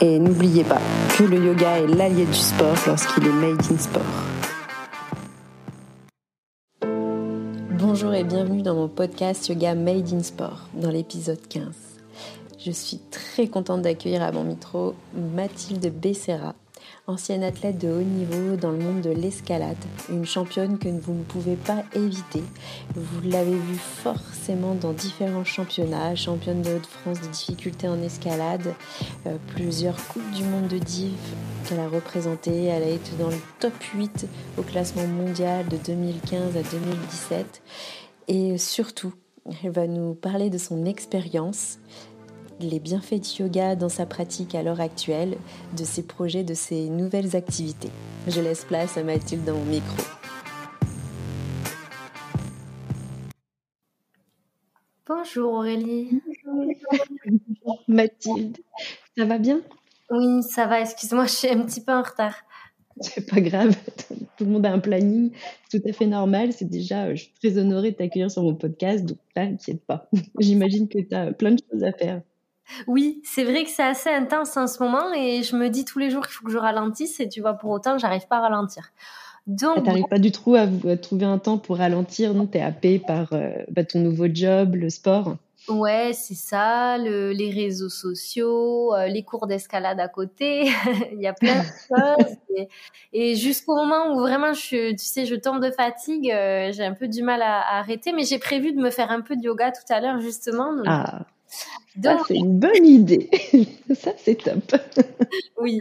Et n'oubliez pas que le yoga est l'allié du sport lorsqu'il est made in sport. Bonjour et bienvenue dans mon podcast Yoga Made in Sport, dans l'épisode 15. Je suis très contente d'accueillir à mon micro Mathilde Becerra, ancienne athlète de haut niveau dans le monde de l'escalade, une championne que vous ne pouvez pas éviter. Vous l'avez vu forcément dans différents championnats, championne de Haute-France de difficulté en escalade, euh, plusieurs coupes du monde de div qu'elle a représentées. Elle a été dans le top 8 au classement mondial de 2015 à 2017. Et surtout, elle va nous parler de son expérience, les bienfaits du yoga dans sa pratique à l'heure actuelle, de ses projets, de ses nouvelles activités. Je laisse place à Mathilde dans mon micro. Bonjour Aurélie. Bonjour Mathilde. Ça va bien? Oui, ça va. Excuse-moi, je suis un petit peu en retard. C'est pas grave. Tout le monde a un planning tout à fait normal. C'est déjà, je suis très honorée de t'accueillir sur mon podcast, donc t'inquiète pas. J'imagine que tu as plein de choses à faire. Oui, c'est vrai que c'est assez intense en ce moment et je me dis tous les jours qu'il faut que je ralentisse et tu vois, pour autant, j'arrive pas à ralentir. Donc, ah, t'arrives pas du tout à, trouver un temps pour ralentir, non? T'es happé par euh, bah, ton nouveau job, le sport? Ouais, c'est ça, les réseaux sociaux, euh, les cours d'escalade à côté, il y a plein de choses. Et, jusqu'au moment où vraiment, je, tu sais, je tombe de fatigue, euh, j'ai un peu du mal à, arrêter, mais j'ai prévu de me faire un peu de yoga tout à l'heure justement. ah. Ça, c'est une bonne idée. ça, c'est top. oui.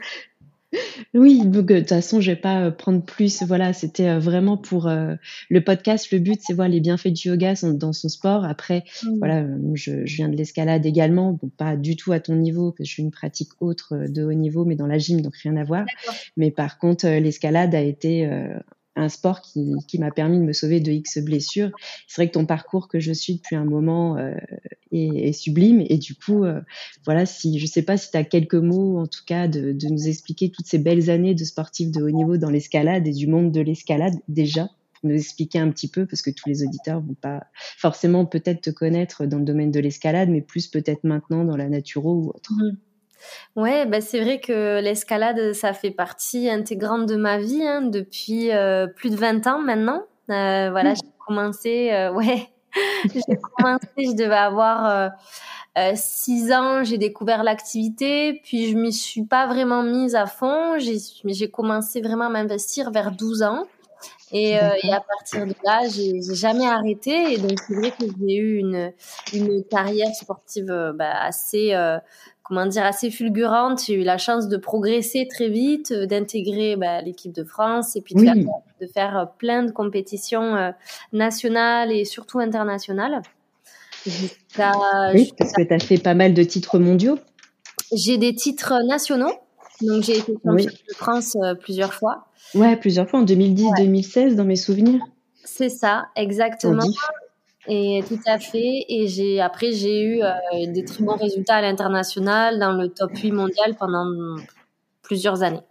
Oui, donc euh, de toute façon, je vais pas euh, prendre plus. Voilà, c'était euh, vraiment pour le podcast. Le but, c'est voir les bienfaits du yoga dans son sport. Après, mmh. voilà, je, viens de l'escalade également, donc pas du tout à ton niveau, que je suis une pratique autre de haut niveau, mais dans la gym, donc rien à voir. Mais par contre, l'escalade a été un sport qui, qui m'a permis de me sauver de X blessures. C'est vrai que ton parcours que je suis depuis un moment euh, est, sublime et du coup, euh, voilà, si je sais pas si tu as quelques mots en tout cas de, nous expliquer toutes ces belles années de sportif de haut niveau dans l'escalade et du monde de l'escalade déjà pour nous expliquer un petit peu parce que tous les auditeurs vont pas forcément peut-être te connaître dans le domaine de l'escalade mais plus peut-être maintenant dans la naturo ou autre. Mmh. Ouais, bah c'est vrai que l'escalade, ça fait partie intégrante de ma vie hein, depuis euh, plus de 20 ans maintenant. Euh, voilà, mmh. j'ai commencé, euh, ouais, j'ai commencé, je devais avoir 6 ans, j'ai découvert l'activité, puis je m'y suis pas vraiment mise à fond. J'ai commencé vraiment à m'investir vers 12 ans. Et, et, à partir de là, j'ai jamais arrêté. Et donc, c'est vrai que j'ai eu une, une carrière sportive bah, assez comment dire, assez fulgurante. J'ai eu la chance de progresser très vite, euh, d'intégrer bah, l'équipe de France et puis de, faire, euh, plein de compétitions euh, nationales et surtout internationales. oui, parce que tu as fait pas mal de titres mondiaux. J'ai des titres nationaux. Donc, j'ai été championne de France plusieurs fois. Ouais, plusieurs fois, en 2010-2016, dans mes souvenirs. C'est ça, exactement. Et tout à fait. Et j'ai après j'ai eu euh, des très bons résultats à l'international dans le top 8 mondial pendant plusieurs années.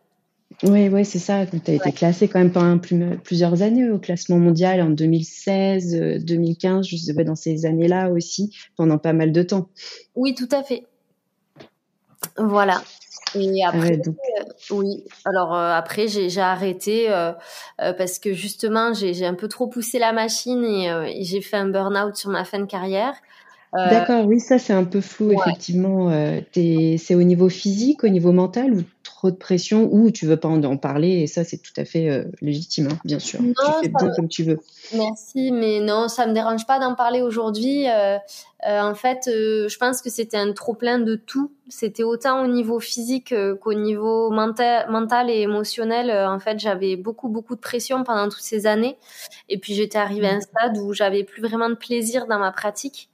Oui, oui, c'est ça. Tu as été classé quand même pendant plusieurs années au classement mondial en 2016, 2015, je sais pas, dans ces années-là aussi, pendant pas mal de temps. Oui, tout à fait. Voilà. Et après, euh, oui. Alors euh, après, j'ai arrêté euh, parce que justement, j'ai un peu trop poussé la machine et, j'ai fait un burn-out sur ma fin de carrière. D'accord, oui, ça c'est un peu flou, effectivement. c'est au niveau physique, au niveau mental ou trop de pression ou tu veux pas en, parler et ça c'est tout à fait euh, légitime, hein, bien sûr. tu fais bien comme tu veux. Merci, mais non, ça me dérange pas d'en parler aujourd'hui. Euh, euh, en fait, je pense que c'était un trop plein de tout. C'était autant au niveau physique qu'au niveau mental, mental et émotionnel. en fait, j'avais beaucoup beaucoup de pression pendant toutes ces années et puis j'étais arrivée à un mmh. stade où j'avais plus vraiment de plaisir dans ma pratique.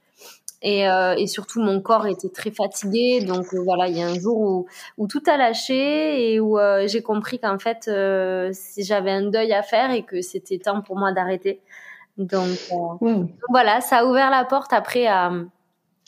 Et, euh, et, surtout, mon corps était très fatigué. Donc euh, voilà, il y a un jour où, où tout a lâché et où euh, j'ai compris qu'en fait, j'avais un deuil à faire et que c'était temps pour moi d'arrêter. Donc, voilà, ça a ouvert la porte après à...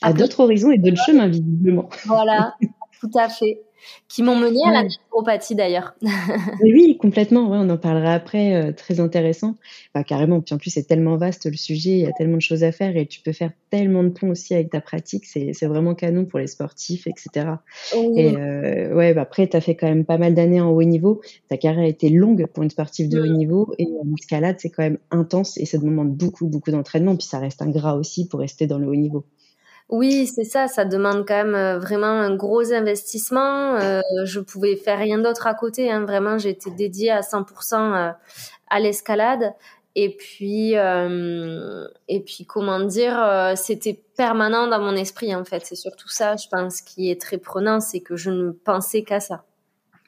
À, à d'autres horizons et d'autres chemins, visiblement. Voilà, tout à fait qui m'ont mené à la naturopathie d'ailleurs. oui, complètement. on en parlera après. Euh, très intéressant. Bah, carrément. Puis en plus, c'est tellement vaste le sujet. Il y a tellement de choses à faire et tu peux faire tellement de ponts aussi avec ta pratique. C'est, vraiment canon pour les sportifs, etc. Et euh, ouais, bah, après, tu as fait quand même pas mal d'années en haut niveau. Ta carrière a été longue pour une sportive de haut niveau et l'escalade, c'est quand même intense et ça demande beaucoup, beaucoup d'entraînement. Puis ça reste un gras aussi pour rester dans le haut niveau. Oui, c'est ça, ça demande quand même euh, vraiment un gros investissement. Euh, je pouvais faire rien d'autre à côté, hein. vraiment, j'étais dédiée à 100% euh, à l'escalade. Et puis, euh, et puis, comment dire, c'était permanent dans mon esprit en fait. C'est surtout ça, je pense, qui est très prenant, c'est que je ne pensais qu'à ça.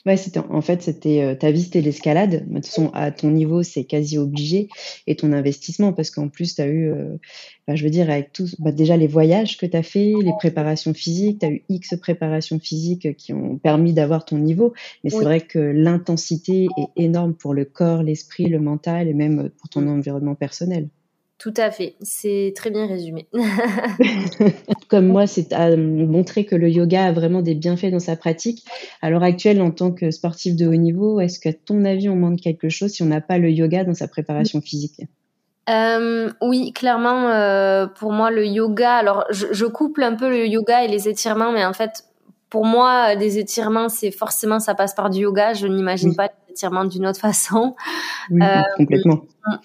Ouais, c'était en fait c'était euh, ta vie c'était l'escalade. De toute façon à ton niveau c'est quasi obligé et ton investissement parce qu'en plus tu as eu euh, bah, je veux dire avec tout bah, déjà les voyages que tu as fait, les préparations physiques, tu as eu X préparations physiques qui ont permis d'avoir ton niveau, mais c'est vrai que l'intensité est énorme pour le corps, l'esprit, le mental et même pour ton environnement personnel. Tout à fait, c'est très bien résumé. Comme moi, c'est à montrer que le yoga a vraiment des bienfaits dans sa pratique. À l'heure actuelle, en tant que sportif de haut niveau, est-ce qu'à ton avis, on manque quelque chose si on n'a pas le yoga dans sa préparation physique? Euh, oui, clairement, euh, pour moi, le yoga. Alors, je, je, couple un peu le yoga et les étirements, mais en fait, pour moi, des étirements, c'est forcément ça passe par du yoga. Je n'imagine pas d'une autre façon. Oui, euh, complètement.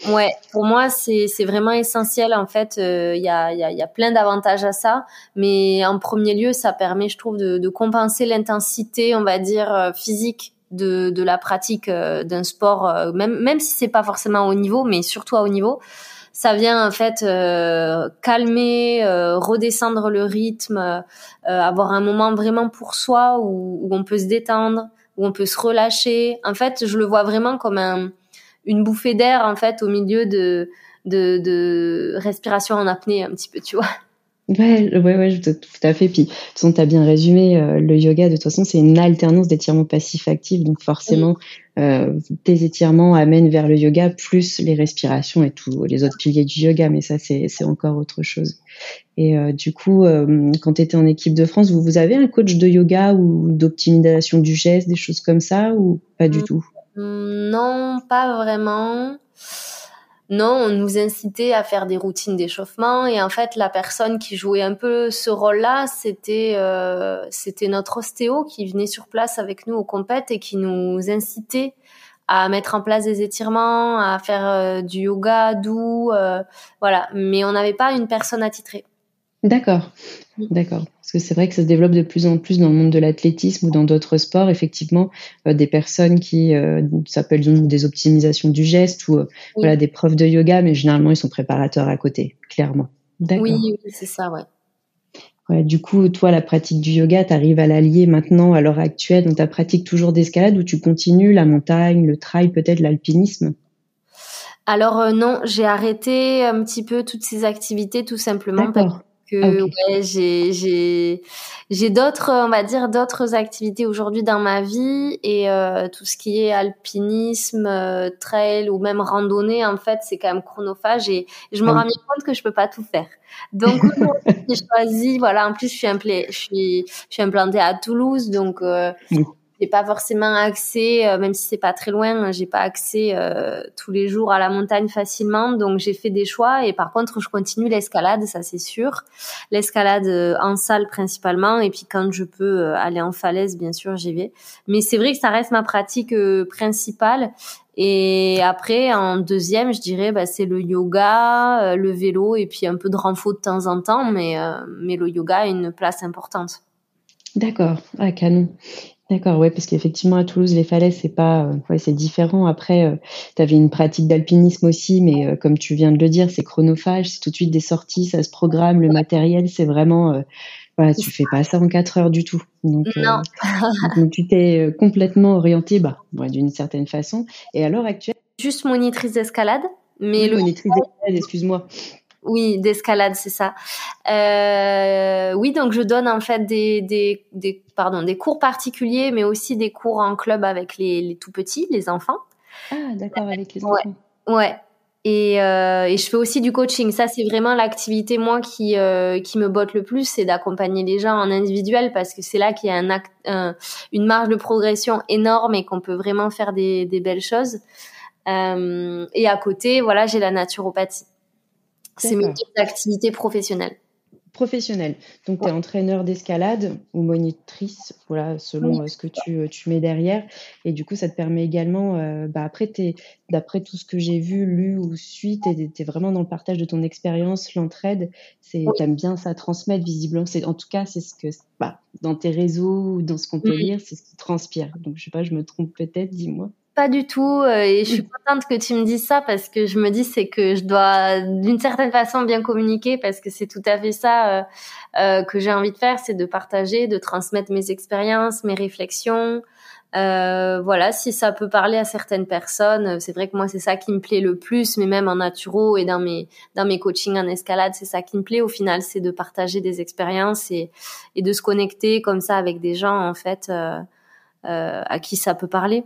Ouais, pour moi, c'est c'est vraiment essentiel. En fait, il y a y a, y a plein d'avantages à ça, mais en premier lieu, ça permet, je trouve, de, de compenser l'intensité, on va dire physique de de la pratique d'un sport, même même si c'est pas forcément au niveau, mais surtout à haut niveau ça vient en fait euh, calmer, euh, redescendre le rythme, euh, avoir un moment vraiment pour soi où, où, on peut se détendre, où on peut se relâcher. En fait, je le vois vraiment comme un, une bouffée d'air en fait au milieu de, de, de respiration en apnée un petit peu, tu vois. Ouais, ouais, ouais, tout à fait. Puis, de toute façon, tu as bien résumé, euh, le yoga, de toute façon, c'est une alternance d'étirements passifs-actifs. Donc, forcément, euh, tes étirements amènent vers le yoga, plus les respirations et tous les autres piliers du yoga. Mais ça, c'est encore autre chose. Et euh, du coup, quand tu étais en équipe de France, vous, vous avez un coach de yoga ou d'optimisation du geste, des choses comme ça, ou pas du tout? Non, pas vraiment. Non, on nous incitait à faire des routines d'échauffement et en fait la personne qui jouait un peu ce rôle-là, c'était euh, c'était notre ostéo qui venait sur place avec nous au compète et qui nous incitait à mettre en place des étirements, à faire euh, du yoga doux, euh, voilà. Mais on n'avait pas une personne attitrée. D'accord, d'accord. Parce que c'est vrai que ça se développe de plus en plus dans le monde de l'athlétisme ou dans d'autres sports, effectivement, euh, des personnes qui euh, s'appellent des optimisations du geste ou euh, voilà des profs de yoga, mais généralement ils sont préparateurs à côté, clairement. Oui, oui c'est ça, ouais. ouais. Du coup, toi, la pratique du yoga, tu arrives à l'allier maintenant à l'heure actuelle dans ta pratique toujours d'escalade ou tu continues la montagne, le trail, peut-être l'alpinisme? Alors non, j'ai arrêté un petit peu toutes ces activités tout simplement parce ouais, j'ai j'ai j'ai d'autres on va dire d'autres activités aujourd'hui dans ma vie et euh, tout ce qui est alpinisme, euh, trail ou même randonnée en fait, c'est quand même chronophage et je me rends bien compte que je peux pas tout faire. Donc j'ai choisi voilà, en plus je suis implantée je suis je suis implantée à Toulouse donc euh, j'ai pas forcément accès, euh, même si c'est pas très loin, j'ai pas accès euh, tous les jours à la montagne facilement. Donc j'ai fait des choix et par contre je continue l'escalade, ça c'est sûr. L'escalade euh, en salle principalement et puis quand je peux aller en falaise, bien sûr j'y vais. Mais c'est vrai que ça reste ma pratique principale. Et après, en deuxième, je dirais, bah, c'est le yoga, le vélo et puis un peu de renfort de temps en temps, mais, mais le yoga a une place importante. D'accord, ah, canon. D'accord, ouais, parce qu'effectivement à Toulouse les falaises c'est pas, euh, ouais, c'est différent. Après, euh, tu avais une pratique d'alpinisme aussi, mais euh, comme tu viens de le dire, c'est chronophage, c'est tout de suite des sorties, ça se programme, le matériel, c'est vraiment, voilà, tu fais pas ça en quatre heures du tout. Donc, non. donc tu t'es complètement orienté, bah, d'une certaine façon. Et à l'heure actuelle, juste monitrice d'escalade, mais le monitrice d'escalade, excuse-moi. Oui, d'escalade, c'est ça. Euh, oui, donc je donne en fait des, des, des, pardon, des cours particuliers, mais aussi des cours en club avec les, les tout petits, les enfants. Ah, d'accord, avec les enfants. Ouais. Et, euh, et, je fais aussi du coaching. Ça, c'est vraiment l'activité moi qui euh, qui me botte le plus, c'est d'accompagner les gens en individuel parce que c'est là qu'il y a un, acte, une marge de progression énorme et qu'on peut vraiment faire des, des belles choses. Euh, et à côté, voilà, j'ai la naturopathie. C'est mes activités professionnelles. Professionnelle. Donc, tu es entraîneur d'escalade ou monitrice, voilà, selon euh, ce que tu, euh, tu, mets derrière. Et du coup, ça te permet également, euh, bah, après, d'après tout ce que j'ai vu, lu ou su, tu es, vraiment dans le partage de ton expérience, l'entraide. Tu aimes bien ça transmettre, visiblement. En tout cas, c'est ce que, bah, dans tes réseaux ou dans ce qu'on peut lire, c'est ce qui transpire. Donc, je sais pas, je me trompe peut-être, dis-moi. Pas du tout. Euh, et je suis contente que tu me dises ça parce que je me dis c'est que je dois d'une certaine façon bien communiquer parce que c'est tout à fait ça euh, euh, que j'ai envie de faire, c'est de partager, de transmettre mes expériences, mes réflexions. Euh, voilà, si ça peut parler à certaines personnes, c'est vrai que moi c'est ça qui me plaît le plus, mais même en naturo et dans mes dans mes coachings en escalade, c'est ça qui me plaît. Au final, c'est de partager des expériences et et de se connecter comme ça avec des gens en fait euh, à qui ça peut parler.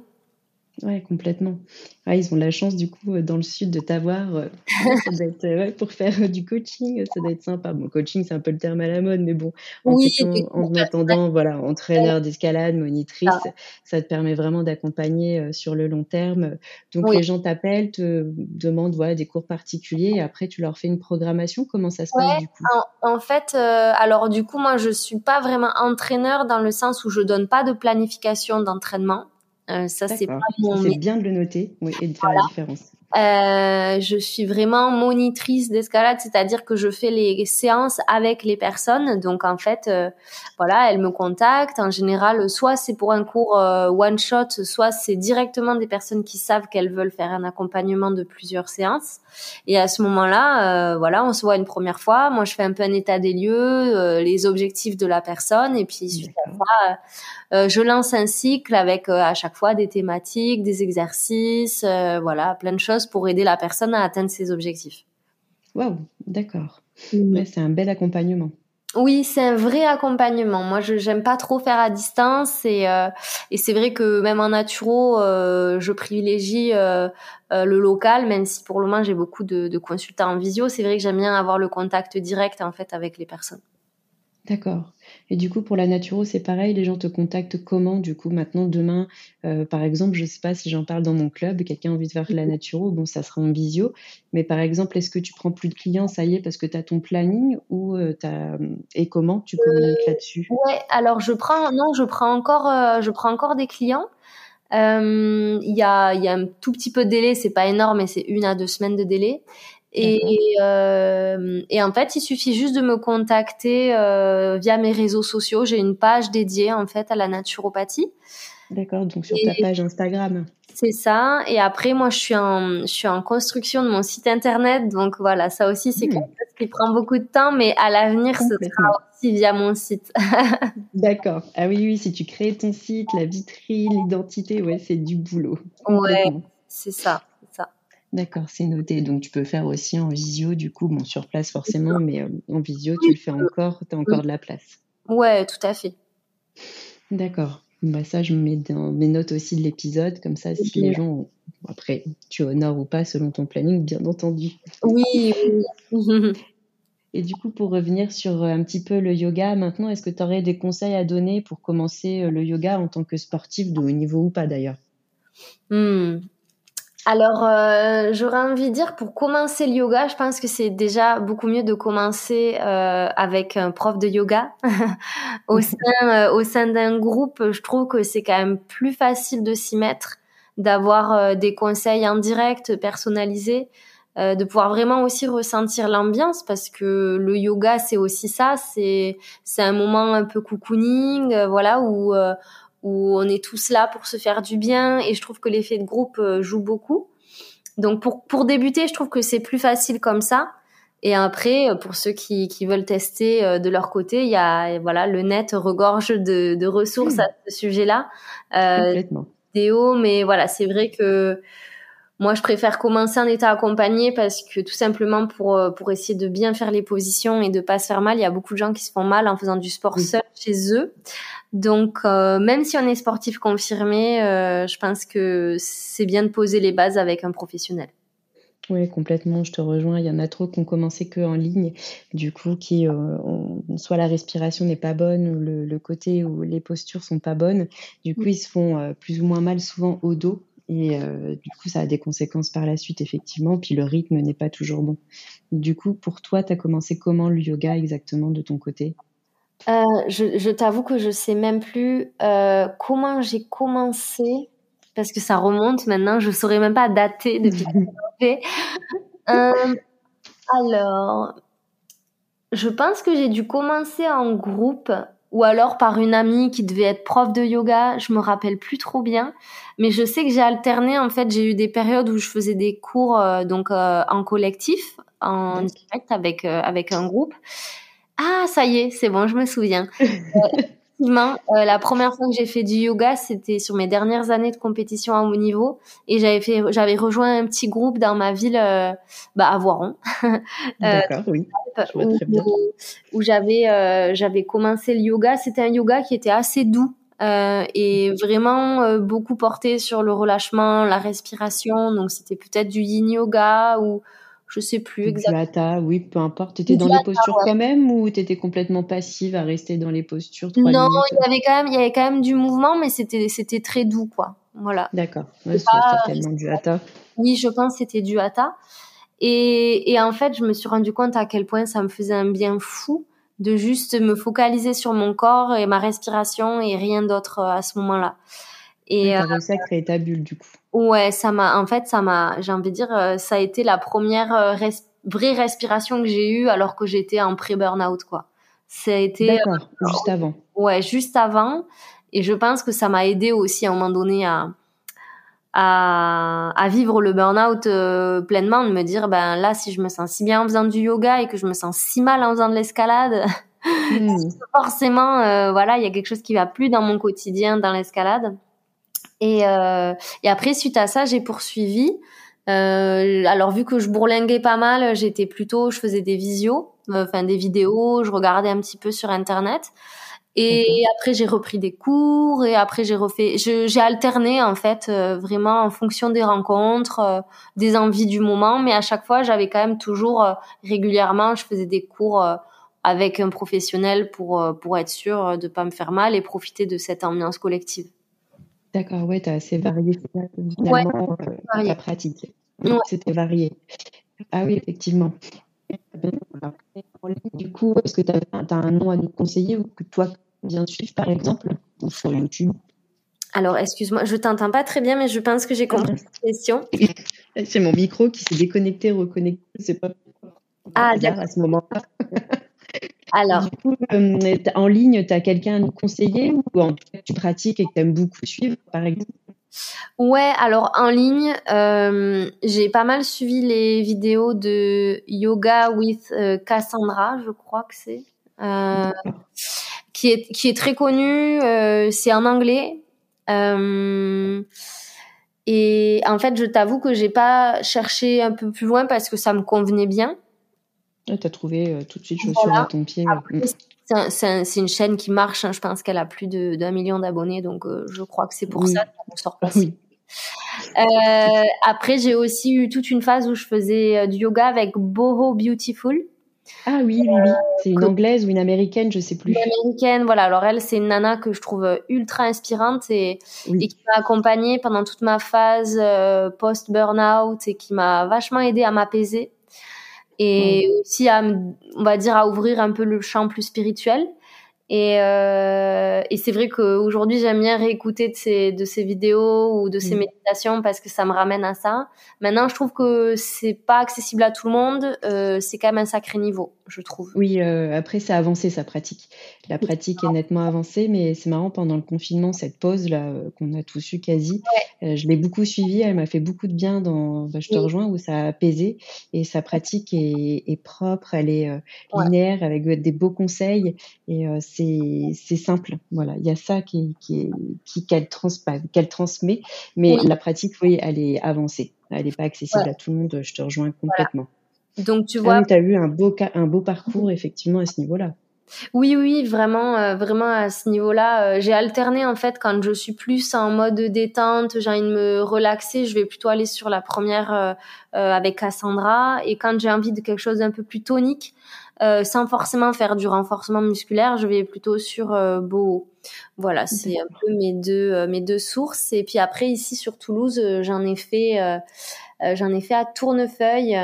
Ouais, complètement. Ah, ils ont la chance, du coup, euh, dans le sud, de t'avoir. Euh, euh, pour faire du coaching, ça doit être sympa. Bon, coaching, c'est un peu le terme à la mode, mais bon, en, en attendant, voilà, entraîneur d'escalade, monitrice, ça te permet vraiment d'accompagner sur le long terme. Donc, les gens t'appellent, te demandent voilà, des cours particuliers, et après, tu leur fais une programmation. Comment ça se passe, du coup? en, fait, alors, du coup, moi, je suis pas vraiment entraîneur dans le sens où je donne pas de planification d'entraînement. Euh, ça, c'est pas mon. C'est bien de le noter oui, et de faire la différence. Euh, je suis vraiment monitrice d'escalade, c'est-à-dire que je fais les séances avec les personnes. Donc en fait, euh, voilà, elles me contactent. En général, soit c'est pour un cours euh, one shot, soit c'est directement des personnes qui savent qu'elles veulent faire un accompagnement de plusieurs séances. Et à ce moment-là, euh, voilà, on se voit une première fois. Moi, je fais un peu un état des lieux, les objectifs de la personne, et puis suite à ça, je lance un cycle avec à chaque fois des thématiques, des exercices, voilà, plein de choses pour aider la personne à atteindre ses objectifs. Waouh, d'accord. c'est un bel accompagnement. Oui, c'est un vrai accompagnement. Moi, je j'aime pas trop faire à distance et euh, et c'est vrai que même en naturo, euh, je privilégie euh, le local, même si pour le moment j'ai beaucoup de, de consultants en visio. C'est vrai que j'aime bien avoir le contact direct en fait avec les personnes. D'accord. Et du coup, pour la naturo, c'est pareil, les gens te contactent comment Du coup, maintenant, demain, euh, par exemple, je ne sais pas si j'en parle dans mon club, quelqu'un a envie de faire la naturo, bon, ça sera en visio. Mais par exemple, est-ce que tu prends plus de clients, ça y est, parce que tu as ton planning ou euh, as... et comment tu communiques euh, là-dessus? Ouais, alors je prends, non, je prends encore, je prends encore des clients. Il y, a, y a un tout petit peu de délai, c'est pas énorme, mais c'est une à deux semaines de délai. Et, euh, et, en fait, il suffit juste de me contacter euh, via mes réseaux sociaux. J'ai une page dédiée en fait à la naturopathie. D'accord, donc sur ta page Instagram. C'est ça. Et après, moi, je suis en, je suis en construction de mon site internet. Donc voilà, ça aussi, c'est hmm. quelque chose qui prend beaucoup de temps, mais à l'avenir, ce sera aussi via mon site. D'accord. Ah oui, oui, si tu crées ton site, la vitrine, l'identité, ouais, c'est du boulot. Ouais, c'est ça. D'accord, c'est noté. Donc tu peux faire aussi en visio, du coup, bon, sur place forcément, mais euh, en visio, tu le fais encore, tu as encore de la place. Ouais, tout à fait. D'accord. Bah ça, je mets dans mes notes aussi de l'épisode, comme ça, si les gens, après, tu honores ou pas selon ton planning, bien entendu. Oui. Et du coup, pour revenir sur euh, un petit peu le yoga, maintenant, est-ce que tu aurais des conseils à donner pour commencer euh, le yoga en tant que sportif de haut niveau ou pas d'ailleurs? Hmm. Alors, euh, j'aurais envie de dire, pour commencer le yoga, je pense que c'est déjà beaucoup mieux de commencer euh, avec un prof de yoga. au sein, euh, au sein d'un groupe, je trouve que c'est quand même plus facile de s'y mettre, d'avoir des conseils en direct, personnalisés, de pouvoir vraiment aussi ressentir l'ambiance, parce que le yoga, c'est aussi ça, c'est c'est un moment un peu cocooning, voilà, où où on est tous là pour se faire du bien et je trouve que l'effet de groupe euh, joue beaucoup. Donc pour, pour débuter, je trouve que c'est plus facile comme ça. Et après, euh, pour ceux qui, qui veulent tester euh, de leur côté, il y a voilà le net regorge de, de ressources à ce sujet-là. Euh, Complètement. Vidéo, mais voilà, c'est vrai que moi, je préfère commencer en état accompagné parce que tout simplement pour pour essayer de bien faire les positions et de pas se faire mal. Il y a beaucoup de gens qui se font mal en faisant du sport seul chez eux. Donc, même si on est sportif confirmé, je pense que c'est bien de poser les bases avec un professionnel. Oui, complètement, je te rejoins. Il y en a trop qui ont commencé que en ligne, du coup, qui euh, soit la respiration n'est pas bonne, ou le, côté où les postures sont pas bonnes. Du coup, ils se font euh, plus ou moins mal souvent au dos. Et euh, du coup, ça a des conséquences par la suite, effectivement. Puis le rythme n'est pas toujours bon. Du coup, pour toi, tu as commencé comment le yoga exactement de ton côté? Je, je t'avoue que je sais même plus comment j'ai commencé parce que ça remonte maintenant. Je saurais même pas dater depuis euh, alors, je pense que j'ai dû commencer en groupe ou alors par une amie qui devait être prof de yoga. Je me rappelle plus trop bien, mais je sais que j'ai alterné. En fait, j'ai eu des périodes où je faisais des cours euh, donc euh, en collectif, en direct avec avec un groupe. Ah, ça y est, c'est bon, je me souviens. Effectivement, euh, la première fois que j'ai fait du yoga, c'était sur mes dernières années de compétition à haut niveau, et j'avais fait, j'avais rejoint un petit groupe dans ma ville, euh, bah, à Voiron. Euh, D'accord, oui. Très bien. Où, j'avais, j'avais commencé le yoga. C'était un yoga qui était assez doux. et vraiment beaucoup porté sur le relâchement, la respiration. Donc c'était peut-être du yin yoga ou je sais plus exactement. Hatha, oui, peu importe. Tu étais dans les postures quand même ou tu étais complètement passive à rester dans les postures Non, il y avait quand même, il y avait quand même du mouvement, mais c'était, c'était très doux, quoi. Voilà. D'accord. c'est certainement du hatha. Oui, je pense que c'était du hatha. Et, et en fait, je me suis rendu compte à quel point ça me faisait un bien fou de juste me focaliser sur mon corps et ma respiration et rien d'autre euh, à ce moment-là. Et tu as euh, réussi à créer ta bulle du coup. Ouais, ça m'a, en fait, ça m'a, j'ai envie de dire, euh, ça a été la première euh, vraie respiration que j'ai eue alors que j'étais en pré-burnout, quoi. Ça a été. D'accord, juste avant. Ouais, juste avant. Et je pense que ça m'a aidé aussi à un moment donné à, à, à vivre le burn-out pleinement, de me dire, ben là, si je me sens si bien en faisant du yoga et que je me sens si mal en faisant de l'escalade, hmm. forcément, voilà, il y a quelque chose qui va plus dans mon quotidien dans l'escalade. Et, euh, et après, suite à ça, j'ai poursuivi. Euh, alors vu que je bourlinguais pas mal, j'étais plutôt, je faisais des visios, euh, enfin des vidéos, je regardais un petit peu sur internet. Et après j'ai repris des cours et après j'ai refait, j'ai alterné en fait euh, vraiment en fonction des rencontres, euh, des envies du moment, mais à chaque fois j'avais quand même toujours régulièrement, je faisais des cours avec un professionnel pour pour être sûr de pas me faire mal et profiter de cette ambiance collective. D'accord, ouais, tu as assez varié finalement euh, ta pratique. C'était varié. Ah oui, effectivement. Du coup, est-ce que tu as, un nom à nous conseiller ou que toi, viens suivre par exemple, ou sur YouTube? Alors, excuse-moi, je t'entends pas très bien, mais je pense que j'ai compris la question. C'est mon micro qui s'est déconnecté, reconnecté. C'est pas ah, à ce moment-là. Alors, du coup, euh, en ligne, tu as quelqu'un à nous conseiller ou en tu pratiques et que tu aimes beaucoup suivre, par exemple? Ouais, alors en ligne, euh, j'ai pas mal suivi les vidéos de Yoga with euh, Cassandra, je crois que c'est, qui est qui est très connue. c'est en anglais. et en fait, je t'avoue que j'ai pas cherché un peu plus loin parce que ça me convenait bien. Tu as trouvé tout de suite chaussure à ton pied. C'est une chaîne qui marche. Hein. Je pense qu'elle a plus d'un million d'abonnés, donc euh, je crois que c'est pour ça qu'elle sort pas. Oui. Euh, après, j'ai aussi eu toute une phase où je faisais euh, du yoga avec Boho Beautiful. Ah oui, oui, oui. C'est une anglaise ou une américaine, je sais plus. Une américaine, voilà. Alors elle, c'est une nana que je trouve ultra inspirante et, et qui m'a accompagnée pendant toute ma phase post-burnout et qui m'a vachement aidée à m'apaiser et aussi à, on va dire, à ouvrir un peu le champ plus spirituel. Et, euh, et c'est vrai qu'aujourd'hui, j'aime bien réécouter de ces, de ces vidéos ou de ces mm. méditations parce que ça me ramène à ça. Maintenant, je trouve que c'est pas accessible à tout le monde. Euh, c'est quand même un sacré niveau, je trouve. Oui, euh, après, ça a avancé sa pratique. La pratique est nettement avancée, mais c'est marrant, pendant le confinement, cette pause-là qu'on a tous eu quasi, je l'ai beaucoup suivie. Elle m'a fait beaucoup de bien dans, bah, je te rejoins, où ça a apaisé. Et sa pratique est, est propre, elle est linéaire, avec des beaux conseils. Et c'est simple. Voilà, il y a ça qui, qui, qui qu'elle trans, qu'elle transmet, mais la pratique, oui, elle est avancée. elle n'est pas accessible à tout le monde. Je te rejoins complètement. Donc, tu ah vois. tu as eu un beau, un beau parcours, effectivement, à ce niveau-là. Oui, oui, vraiment, euh, vraiment à ce niveau-là. Euh, j'ai alterné en fait quand je suis plus en mode détente, j'ai envie de me relaxer, je vais plutôt aller sur la première euh, avec Cassandra. Et quand j'ai envie de quelque chose d'un peu plus tonique, sans forcément faire du renforcement musculaire, je vais plutôt sur Beau. Voilà, c'est un peu mes deux mes deux sources. Et puis après ici sur Toulouse, j'en ai fait j'en ai fait à Tournefeuille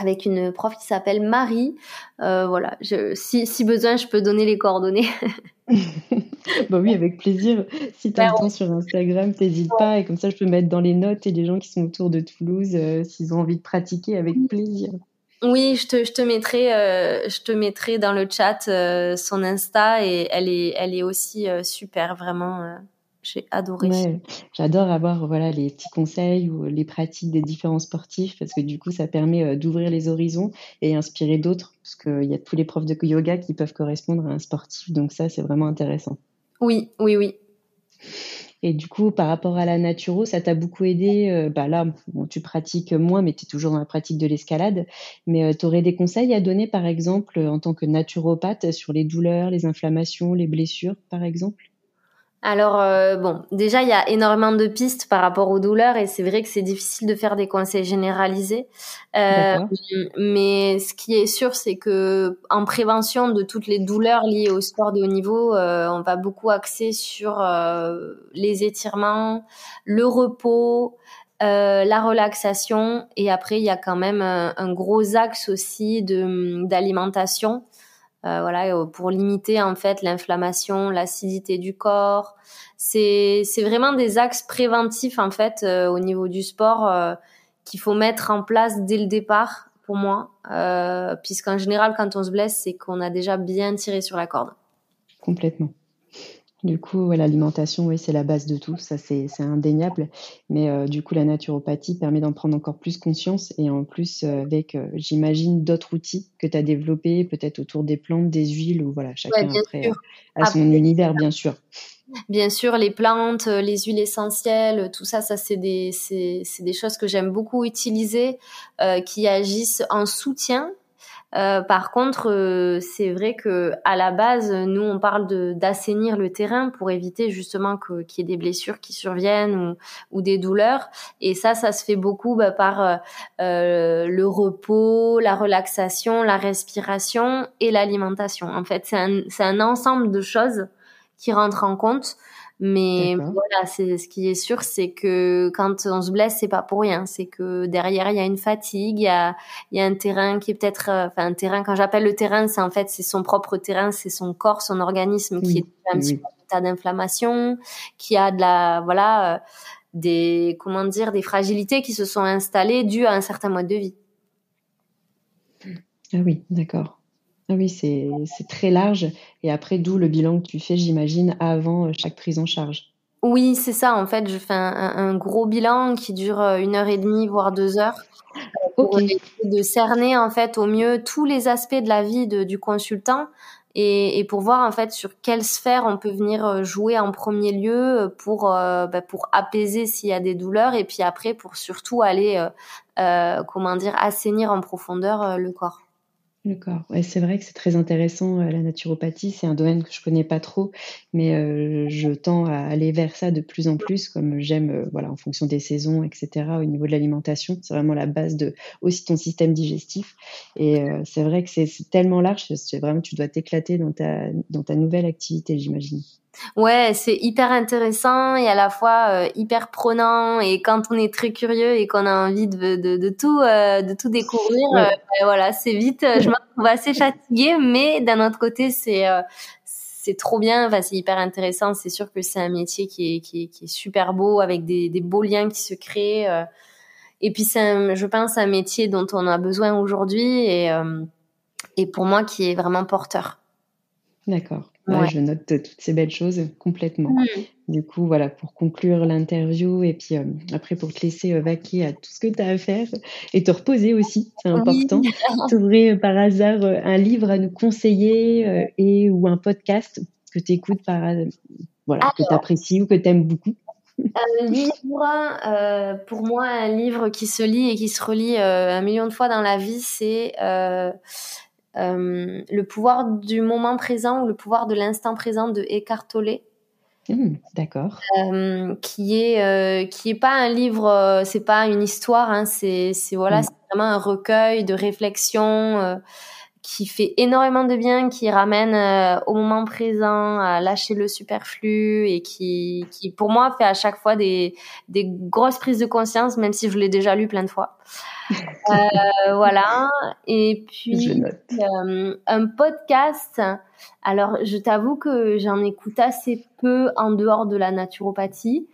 avec une prof qui s'appelle Marie. Euh, voilà, je, si, si, besoin, je peux donner les coordonnées. bah oui, avec plaisir. Si tu as le temps sur Instagram, t'hésites pas. Et comme ça, je peux mettre dans les notes et les gens qui sont autour de Toulouse, euh, s'ils ont envie de pratiquer, avec plaisir. Oui, je te, je te mettrai, euh, je te mettrai dans le chat son Insta et elle est, elle est aussi super, vraiment. J'ai adoré. J'adore avoir voilà les petits conseils ou les pratiques des différents sportifs parce que du coup ça permet euh, d'ouvrir les horizons et inspirer d'autres parce qu'il y a tous les profs de yoga qui peuvent correspondre à un sportif donc ça c'est vraiment intéressant. Oui, oui, oui. Et du coup, par rapport à la naturo, ça t'a beaucoup aidé. Euh, bah là, tu pratiques moins, mais tu es toujours dans la pratique de l'escalade. Mais euh, tu aurais des conseils à donner, par exemple, en tant que naturopathe, sur les douleurs, les inflammations, les blessures, par exemple? Alors euh, bon, déjà il y a énormément de pistes par rapport aux douleurs et c'est vrai que c'est difficile de faire des conseils généralisés. Euh, mais ce qui est sûr, c'est que en prévention de toutes les douleurs liées au sport de haut niveau, euh, on va beaucoup axer sur les étirements, le repos, la relaxation. Et après il y a quand même un gros axe aussi de d'alimentation euh, voilà, euh, pour limiter en fait l'inflammation, l'acidité du corps. C'est c'est vraiment des axes préventifs en fait euh, au niveau du sport qu'il faut mettre en place dès le départ pour moi, puisqu'en général quand on se blesse, c'est qu'on a déjà bien tiré sur la corde. Complètement. Du coup, l'alimentation, oui, c'est la base de tout, ça c'est indéniable. Mais euh, du coup, la naturopathie permet d'en prendre encore plus conscience et en plus euh, avec, euh, j'imagine, d'autres outils que tu as développés, peut-être autour des plantes, des huiles, ou voilà, chacun après a, son univers, bien sûr. Bien sûr, les plantes, les huiles essentielles, tout ça, ça c'est des, des choses que j'aime beaucoup utiliser, qui agissent en soutien euh, par contre, euh, c'est vrai que à la base, nous on parle d'assainir le terrain pour éviter justement qu'il y ait des blessures qui surviennent ou, ou des douleurs. Et ça, ça se fait beaucoup bah, par euh, le repos, la relaxation, la respiration et l'alimentation. En fait, c'est un un ensemble de choses qui rentrent en compte. Mais voilà, c'est ce qui est sûr, c'est que quand on se blesse, c'est pas pour rien. C'est que derrière, il y a une fatigue, il y a, il y a un terrain qui est peut-être, euh, enfin un terrain. Quand j'appelle le terrain, c'est en fait c'est son propre terrain, c'est son corps, son organisme qui est un petit peu en état d'inflammation, qui a de la, voilà, euh, des, comment dire, des fragilités qui se sont installées dues à un certain mode de vie. Ah oui, d'accord. Ah oui, c'est très large. Et après, d'où le bilan que tu fais, j'imagine, avant euh, chaque prise en charge. Oui, c'est ça. En fait, je fais un, gros bilan qui dure euh, une heure et demie, voire deux heures, pour de cerner en fait au mieux tous les aspects de la vie du consultant et, pour voir en fait sur quelle sphère on peut venir euh, jouer en premier lieu pour bah, pour apaiser s'il y a des douleurs et puis après pour surtout aller comment dire assainir en profondeur le corps. D'accord. Ouais, c'est vrai que c'est très intéressant, euh, la naturopathie. C'est un domaine que je connais pas trop, mais euh, je tends à aller vers ça de plus en plus, comme j'aime, euh, voilà, en fonction des saisons, etc. Au niveau de l'alimentation, c'est vraiment la base de aussi ton système digestif. Et c'est vrai que c'est tellement large, c'est vraiment tu dois t'éclater dans ta dans ta nouvelle activité, j'imagine. Ouais, c'est hyper intéressant et à la fois euh, hyper prenant. Et quand on est très curieux et qu'on a envie de, de, de tout, euh, de tout découvrir, euh, ben voilà, c'est vite. Je me trouve assez fatiguée, mais d'un autre côté, c'est c'est trop bien. Enfin, c'est hyper intéressant. C'est sûr que c'est un métier qui est, qui est, qui est super beau avec des, des beaux liens qui se créent. et puis, c'est, je pense, un métier dont on a besoin aujourd'hui et et pour moi qui est vraiment porteur. D'accord. Je note toutes ces belles choses complètement. Mmh. Du coup, voilà, pour conclure l'interview et puis euh, après pour te laisser euh, vaquer à tout ce que tu as à faire et te reposer aussi, c'est important. tu aurais euh, par hasard un livre à nous conseiller et ou un podcast que tu écoutes par voilà, que tu apprécies ou que tu aimes beaucoup? Un livre, pour moi, un livre qui se lit et qui se relit un million de fois dans la vie, c'est Le pouvoir du moment présent ou Le pouvoir de l'instant présent de Eckhart Tolle. Mmh, d'accord. qui est qui est pas un livre, c'est pas une histoire, hein, c'est voilà, mmh. c'est vraiment un recueil de réflexions qui fait énormément de bien, qui ramène euh, au moment présent, à lâcher le superflu et qui, qui pour moi fait à chaque fois des, des grosses prises de conscience, même si je l'ai déjà lu plein de fois. Euh, voilà. Et puis euh, un podcast. Alors je t'avoue que j'en écoute assez peu en dehors de la naturopathie.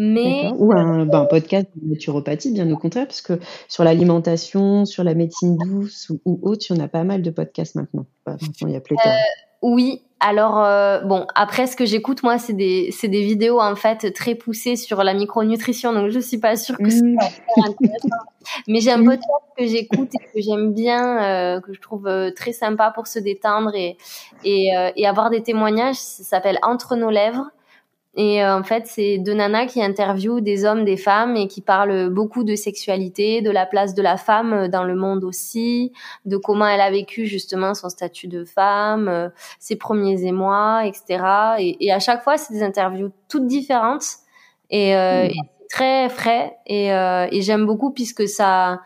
Mais... Ou un, ben, podcast de naturopathie, bien au contraire, parce que sur l'alimentation, sur la médecine douce ou, autre, il y en a pas mal de podcasts maintenant. il y a euh, oui, alors euh, bon, après ce que j'écoute moi, c'est des c'est des vidéos en fait très poussées sur la micronutrition, donc je suis pas sûre que ce mmh. soit intéressant. Mais j'ai un podcast que j'écoute et que j'aime bien, euh, que je trouve très sympa pour se détendre et et, et avoir des témoignages. Ça s'appelle Entre nos lèvres. Et euh, en fait, c'est deux nanas qui interviewent des hommes, des femmes et qui parlent beaucoup de sexualité, de la place de la femme dans le monde aussi, de comment elle a vécu justement son statut de femme, euh, ses premiers émois, etc. Et, et à chaque fois, c'est des interviews toutes différentes et, euh, mmh. très frais. Et, euh, et j'aime beaucoup puisque ça,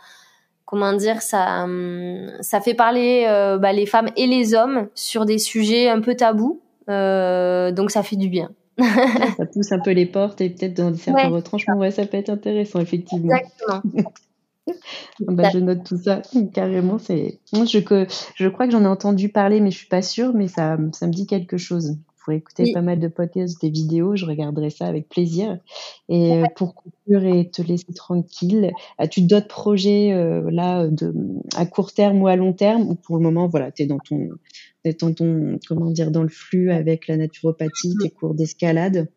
comment dire, ça, hum, ça fait parler bah, les femmes et les hommes sur des sujets un peu tabous. donc ça fait du bien. Ça pousse un peu les portes et peut-être dans certains retranchements, ouais, ça peut être intéressant, effectivement. Exactement. bah, je note tout ça carrément. C'est je, je crois que j'en ai entendu parler, mais je suis pas sûre. Mais ça, ça me dit quelque chose. Pour écouter pas mal de podcasts, des vidéos, je regarderai ça avec plaisir. Et euh, pour conclure et te laisser tranquille, as-tu d'autres projets euh, là de à court terme ou à long terme? Ou pour le moment voilà, tu es dans ton dans ton, comment dire, dans le flux avec la naturopathie, tes cours d'escalade?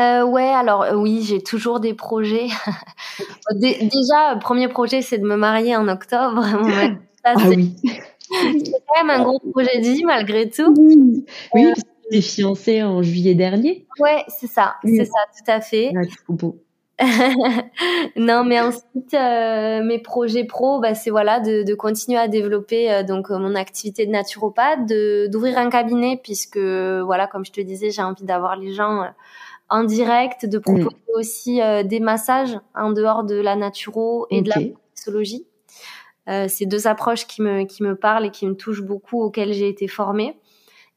Euh, ouais, alors euh, oui, j'ai toujours des projets. déjà, premier projet, c'est de me marier en octobre. ah oui. C'est quand même un gros projet de vie malgré tout. Oui, oui euh, tu es fiancée en juillet dernier. Ouais, c'est ça, c'est ça, tout à fait. Ah, beau. non, mais ensuite, euh, mes projets pro, bah, c'est voilà de, de, continuer à développer euh, donc euh, mon activité de naturopathe, de d'ouvrir un cabinet puisque voilà, comme je te disais, j'ai envie d'avoir les gens en direct, de proposer mm. aussi des massages en dehors de la naturo et de la psychologie. c'est deux approches qui me qui me parlent et qui me touchent beaucoup, auxquelles j'ai été formée.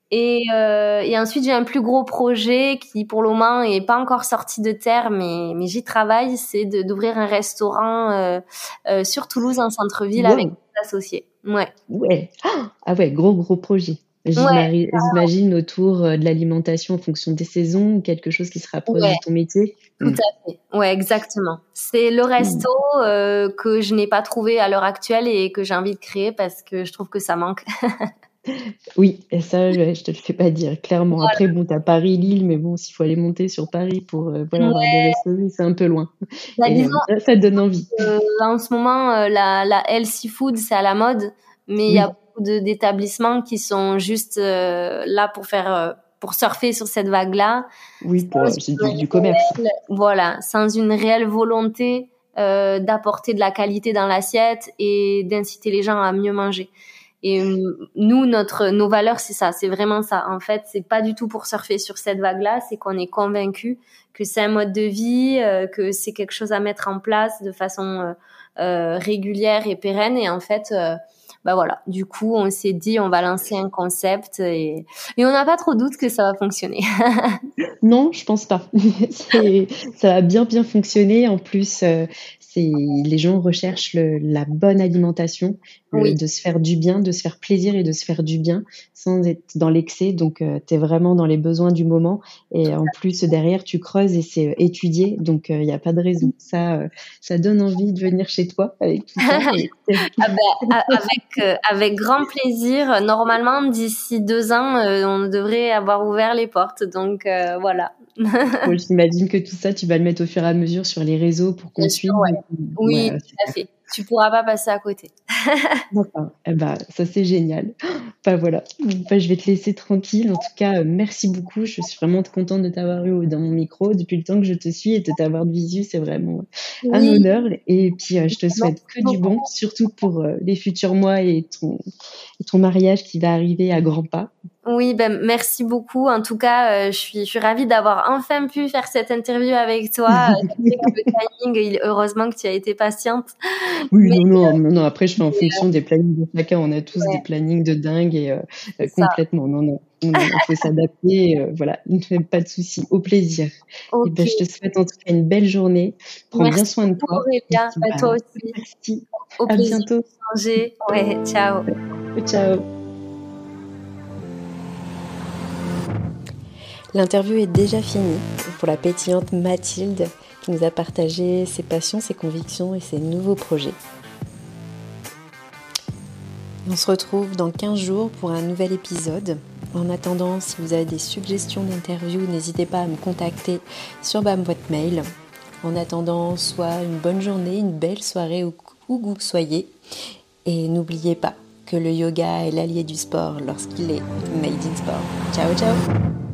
Et, euh, et ensuite, j'ai un plus gros projet qui, pour le moment, est pas encore sorti de terre, mais, mais j'y travaille, c'est d'ouvrir un restaurant euh, euh, sur Toulouse, en centre-ville, avec des associés. Ouais. Ouais. Ah ouais, gros, gros projet. J'imagine autour euh, de l'alimentation en fonction des saisons ou quelque chose qui se rapproche de ton métier. Tout hmm. à fait. Ouais, exactement. C'est le resto euh, que je n'ai pas trouvé à l'heure actuelle et que j'ai envie de créer parce que je trouve que ça manque. Oui, et ça, je te le fais pas dire, clairement. Après, bon, t'as Paris, Lille, mais bon, s'il faut aller monter sur Paris pour euh, voilà, avoir des restaurants, c'est un peu loin. Bah, euh, ça donne envie. Euh, en ce moment, la, la healthy food, c'est à la mode, mais il y a beaucoup d'établissements qui sont juste là pour faire, pour surfer sur cette vague-là. Oui, c'est du, du, commerce. voilà, sans une réelle volonté d'apporter de la qualité dans l'assiette et d'inciter les gens à mieux manger. Et euh, nous, notre, nos valeurs, c'est ça, c'est vraiment ça. En fait, c'est pas du tout pour surfer sur cette vague-là, c'est qu'on est convaincu que c'est un mode de vie, euh, que c'est quelque chose à mettre en place de façon euh, régulière et pérenne. Et en fait, bah voilà, du coup, on s'est dit, on va lancer un concept et, et on n'a pas trop doute que ça va fonctionner. non, je pense pas. ça va bien bien fonctionner. En plus, les gens recherchent la bonne alimentation, de se faire du bien, de se faire plaisir et de se faire du bien sans être dans l'excès. Donc, euh, tu es vraiment dans les besoins du moment. Et en plus, derrière, tu creuses et c'est euh, étudié. Donc, il euh, n'y a pas de raison. Ça, ça donne envie de venir chez toi avec tout ça. Ah ben, avec, avec grand plaisir. Normalement, d'ici deux ans, on devrait avoir ouvert les portes. Donc, voilà. J'imagine que tout ça, tu vas le mettre au fur et à mesure sur les réseaux pour qu'on suive. Oui, tout à fait. tu pourras pas passer à côté. Enfin, eh ben, ça c'est génial. Enfin voilà, enfin, je vais te laisser tranquille. En tout cas, euh, merci beaucoup. Je suis vraiment contente de t'avoir eu dans mon micro depuis le temps que je te suis et de t'avoir de visu, c'est vraiment un honneur. Et puis, euh, je te souhaite que du bon, surtout pour euh, les futurs mois et ton, et ton mariage qui va arriver à grands pas. Oui, ben merci beaucoup. En tout cas, je suis, je suis ravie d'avoir enfin pu faire cette interview avec toi. le timing, heureusement que tu as été patiente. Oui, non, non, non, Après, je fais en fonction des plannings de chacun. On a tous des plannings de dingue et euh, euh, complètement. Non, non. On, faut s'adapter. Euh, voilà, pas de soucis. Au plaisir. Et ben, je te souhaite en tout cas une belle journée. Prends bien soin de toi. Bien, bah, toi aussi. Merci. Au à bientôt. Ouais, ciao. Ciao. L'interview est déjà finie pour la pétillante Mathilde qui nous a partagé ses passions, ses convictions et ses nouveaux projets. On se retrouve dans 15 jours pour un nouvel épisode. En attendant, si vous avez des suggestions d'interview, n'hésitez pas à me contacter sur ma boîte mail. En attendant, soit une bonne journée, une belle soirée où vous soyez. Et n'oubliez pas que le yoga est l'allié du sport lorsqu'il est made in sport. Ciao ciao